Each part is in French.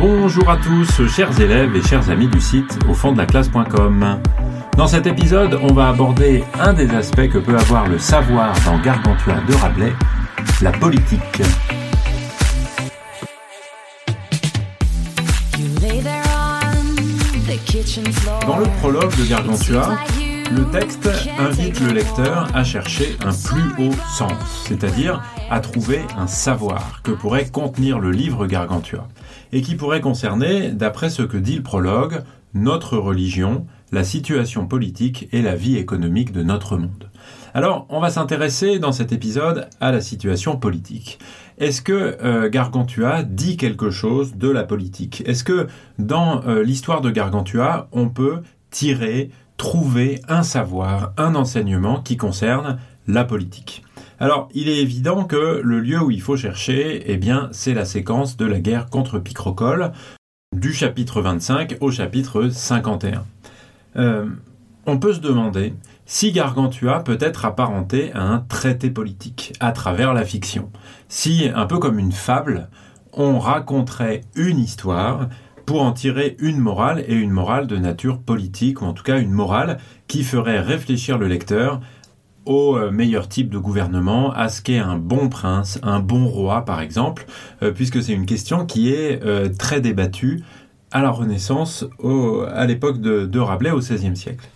Bonjour à tous, chers élèves et chers amis du site au fond de la classe.com. Dans cet épisode, on va aborder un des aspects que peut avoir le savoir dans Gargantua de Rabelais, la politique. Dans le prologue de Gargantua, le texte invite le lecteur à chercher un plus haut sens, c'est-à-dire à trouver un savoir que pourrait contenir le livre Gargantua, et qui pourrait concerner, d'après ce que dit le prologue, notre religion, la situation politique et la vie économique de notre monde. Alors, on va s'intéresser dans cet épisode à la situation politique. Est-ce que euh, Gargantua dit quelque chose de la politique? Est-ce que dans euh, l'histoire de Gargantua, on peut tirer trouver un savoir, un enseignement qui concerne la politique. Alors, il est évident que le lieu où il faut chercher, eh bien, c'est la séquence de la guerre contre Picrocole, du chapitre 25 au chapitre 51. Euh, on peut se demander si Gargantua peut être apparenté à un traité politique à travers la fiction. Si, un peu comme une fable, on raconterait une histoire pour en tirer une morale et une morale de nature politique, ou en tout cas une morale qui ferait réfléchir le lecteur au euh, meilleur type de gouvernement, à ce qu'est un bon prince, un bon roi par exemple, euh, puisque c'est une question qui est euh, très débattue à la Renaissance, à l'époque de, de Rabelais au XVIe siècle.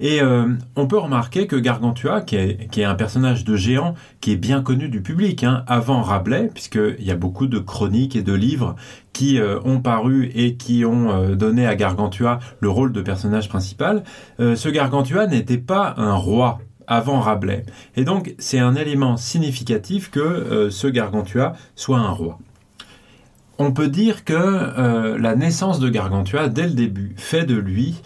Et euh, on peut remarquer que Gargantua, qui est, un personnage de géant, qui est bien connu du public, hein, avant Rabelais, puisqu'il y a beaucoup de chroniques et de livres qui euh, ont paru et qui ont euh, donné à Gargantua le rôle de personnage principal, ce Gargantua n'était pas un roi avant Rabelais. Et donc c'est un élément significatif que ce Gargantua soit un roi. On peut dire que la naissance de Gargantua, dès le début, fait de lui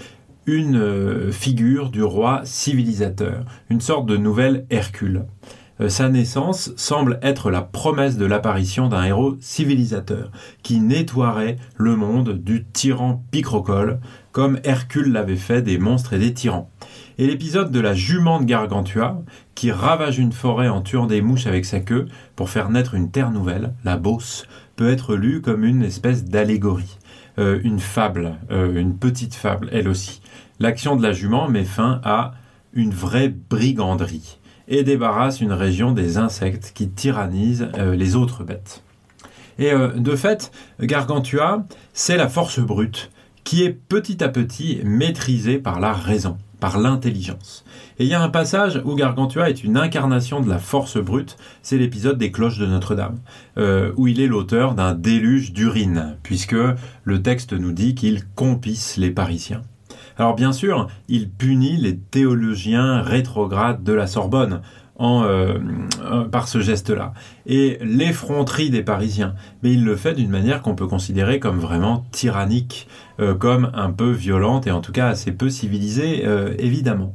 une euh, figure du roi civilisateur, une sorte de nouvel Hercule. Euh, sa naissance semble être la promesse de l'apparition d'un héros civilisateur qui nettoierait le monde du tyran Picrocole, comme Hercule l'avait fait des monstres et des tyrans. Et l'épisode de la jument de Gargantua, qui ravage une forêt en tuant des mouches avec sa queue pour faire naître une terre nouvelle, la Beauce, peut être lu comme une espèce d'allégorie. Euh, une fable, euh, une petite fable, elle aussi. L'action de la jument met fin à une vraie briganderie et débarrasse une région des insectes qui tyrannisent euh, les autres bêtes. Et de fait, Gargantua, c'est la force brute qui est petit à petit maîtrisée par la raison par l'intelligence. Et il y a un passage où Gargantua est une incarnation de la force brute, c'est l'épisode des cloches de Notre-Dame, euh, où il est l'auteur d'un déluge d'urine, puisque le texte nous dit qu'il compisse les Parisiens. Alors bien sûr, il punit les théologiens rétrogrades de la Sorbonne, euh, euh, par ce geste-là. Et l'effronterie des Parisiens, mais il le fait d'une manière qu'on peut considérer comme vraiment tyrannique, euh, comme un peu violente et en tout cas assez peu civilisée, évidemment.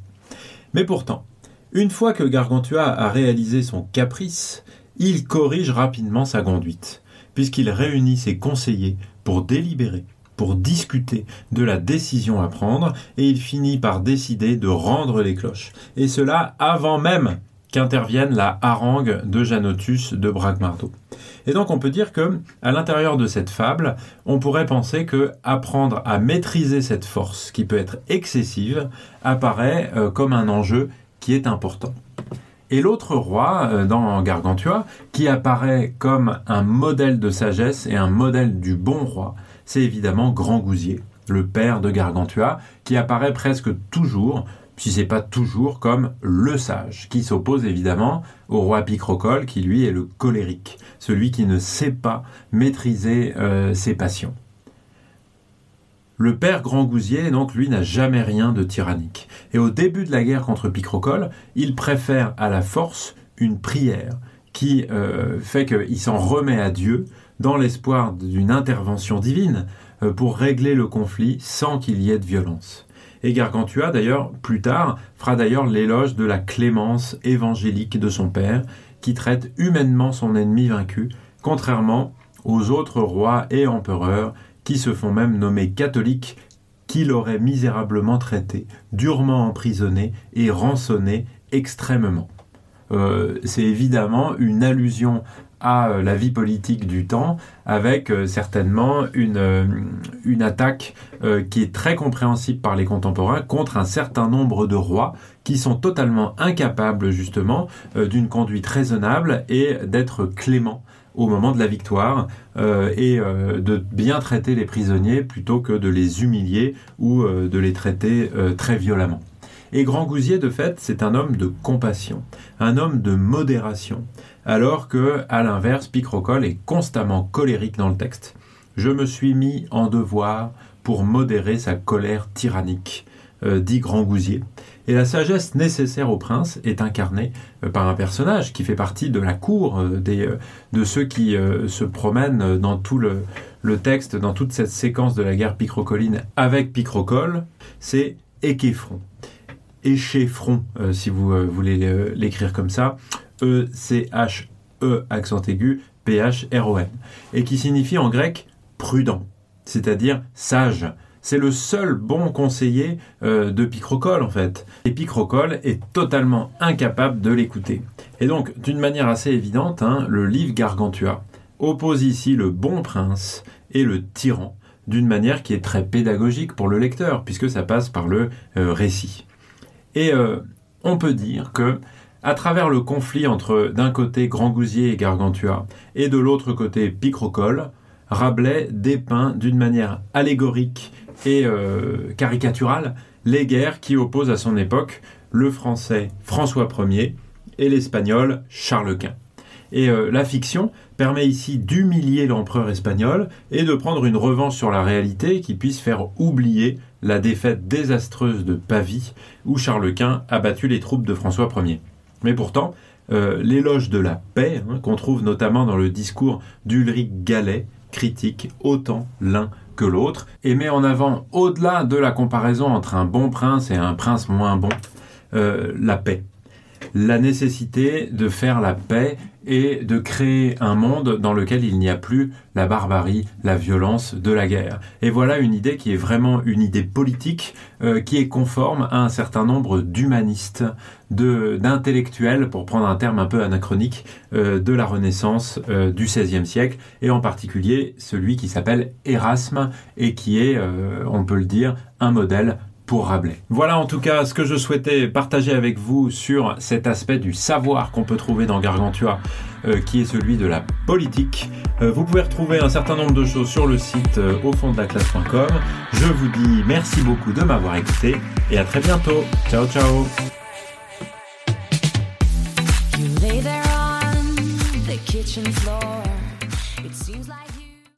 Mais pourtant, une fois que Gargantua a réalisé son caprice, il corrige rapidement sa conduite, puisqu'il réunit ses conseillers pour délibérer pour discuter de la décision à prendre et il finit par décider de rendre les cloches. Et cela avant même qu'intervienne la harangue de Janotus de Bragmardo. Et donc on peut dire que à l'intérieur de cette fable, on pourrait penser que apprendre à maîtriser cette force qui peut être excessive apparaît euh, comme un enjeu qui est important. Et l'autre roi euh, dans Gargantua, qui apparaît comme un modèle de sagesse et un modèle du bon roi, c'est évidemment Grand Gousier, le père de Gargantua, qui apparaît presque toujours si c'est pas toujours comme le sage, qui s'oppose évidemment au roi Picrocole, qui lui est le colérique, celui qui ne sait pas maîtriser euh, ses passions. Le père Grand Gousier, donc, lui, n'a jamais rien de tyrannique. Et au début de la guerre contre Picrocole, il préfère à la force une prière qui euh, fait qu'il s'en remet à Dieu dans l'espoir d'une intervention divine euh, pour régler le conflit sans qu'il y ait de violence. Et Gargantua, d'ailleurs, plus tard, fera d'ailleurs l'éloge de la clémence évangélique de son père, qui traite humainement son ennemi vaincu, contrairement aux autres rois et empereurs qui se font même nommer catholiques, qui l'auraient misérablement traité, durement emprisonné et rançonné extrêmement. Euh, c'est évidemment une allusion à euh, la vie politique du temps, avec euh, certainement une, une attaque qui est très compréhensible par les contemporains contre un certain nombre de rois qui sont totalement incapables justement d'une conduite raisonnable et d'être cléments au moment de la victoire et de bien traiter les prisonniers plutôt que de les humilier ou de les traiter très violemment. Et Grand Gousier, de fait, c'est un homme de compassion, un homme de modération, alors que, à l'inverse, Picrocole est constamment colérique dans le texte. Je me suis mis en devoir pour modérer sa colère tyrannique, euh, dit Grand Gousier. Et la sagesse nécessaire au prince est incarnée euh, par un personnage qui fait partie de la cour euh, de ceux qui se promènent dans tout le, texte, dans toute cette séquence de la guerre picrocoline avec Picrocole, c'est Échéfron. Échéfron, si vous voulez l'écrire comme ça, E-C-H-E accent aigu, P-H-R-O-N, et qui signifie en grec prudent, c'est-à-dire sage. C'est le seul bon conseiller euh, de Picrocole en fait. Et Picrocole est totalement incapable de l'écouter. Et donc, d'une manière assez évidente, hein, le livre Gargantua oppose ici le bon prince et le tyran, d'une manière qui est très pédagogique pour le lecteur, puisque ça passe par le récit. Et euh, on peut dire que à travers le conflit entre d'un côté Grand Gousier et Gargantua et de l'autre côté Picrocole, Rabelais dépeint d'une manière allégorique et euh, caricaturale les guerres qui opposent à son époque le français François Ier et l'espagnol Charles Quint. Et euh, la fiction permet ici d'humilier l'empereur espagnol et de prendre une revanche sur la réalité qui puisse faire oublier la défaite désastreuse de Pavie, où Charles Quint a battu les troupes de François Ier. Mais pourtant, euh, l'éloge de la paix, hein, qu'on trouve notamment dans le discours d'Ulrich Gallet, critique autant l'un que l'autre, et met en avant, au-delà de la comparaison entre un bon prince et un prince moins bon, euh, la paix. La nécessité de faire la paix et de créer un monde dans lequel il n'y a plus la barbarie, la violence de la guerre. Et voilà une idée qui est vraiment une idée politique euh, qui est conforme à un certain nombre d'humanistes, d'intellectuels, pour prendre un terme un peu anachronique, euh, de la Renaissance euh, du XVIe siècle, et en particulier celui qui s'appelle Erasme et qui est, on peut le dire, un modèle pour Rabelais. Voilà en tout cas ce que je souhaitais partager avec vous sur cet aspect du savoir qu'on peut trouver dans Gargantua, euh, qui est celui de la politique. Euh, vous pouvez retrouver un certain nombre de choses sur le site euh, au fond de la classe.com. Je vous dis merci beaucoup de m'avoir écouté et à très bientôt. Ciao ciao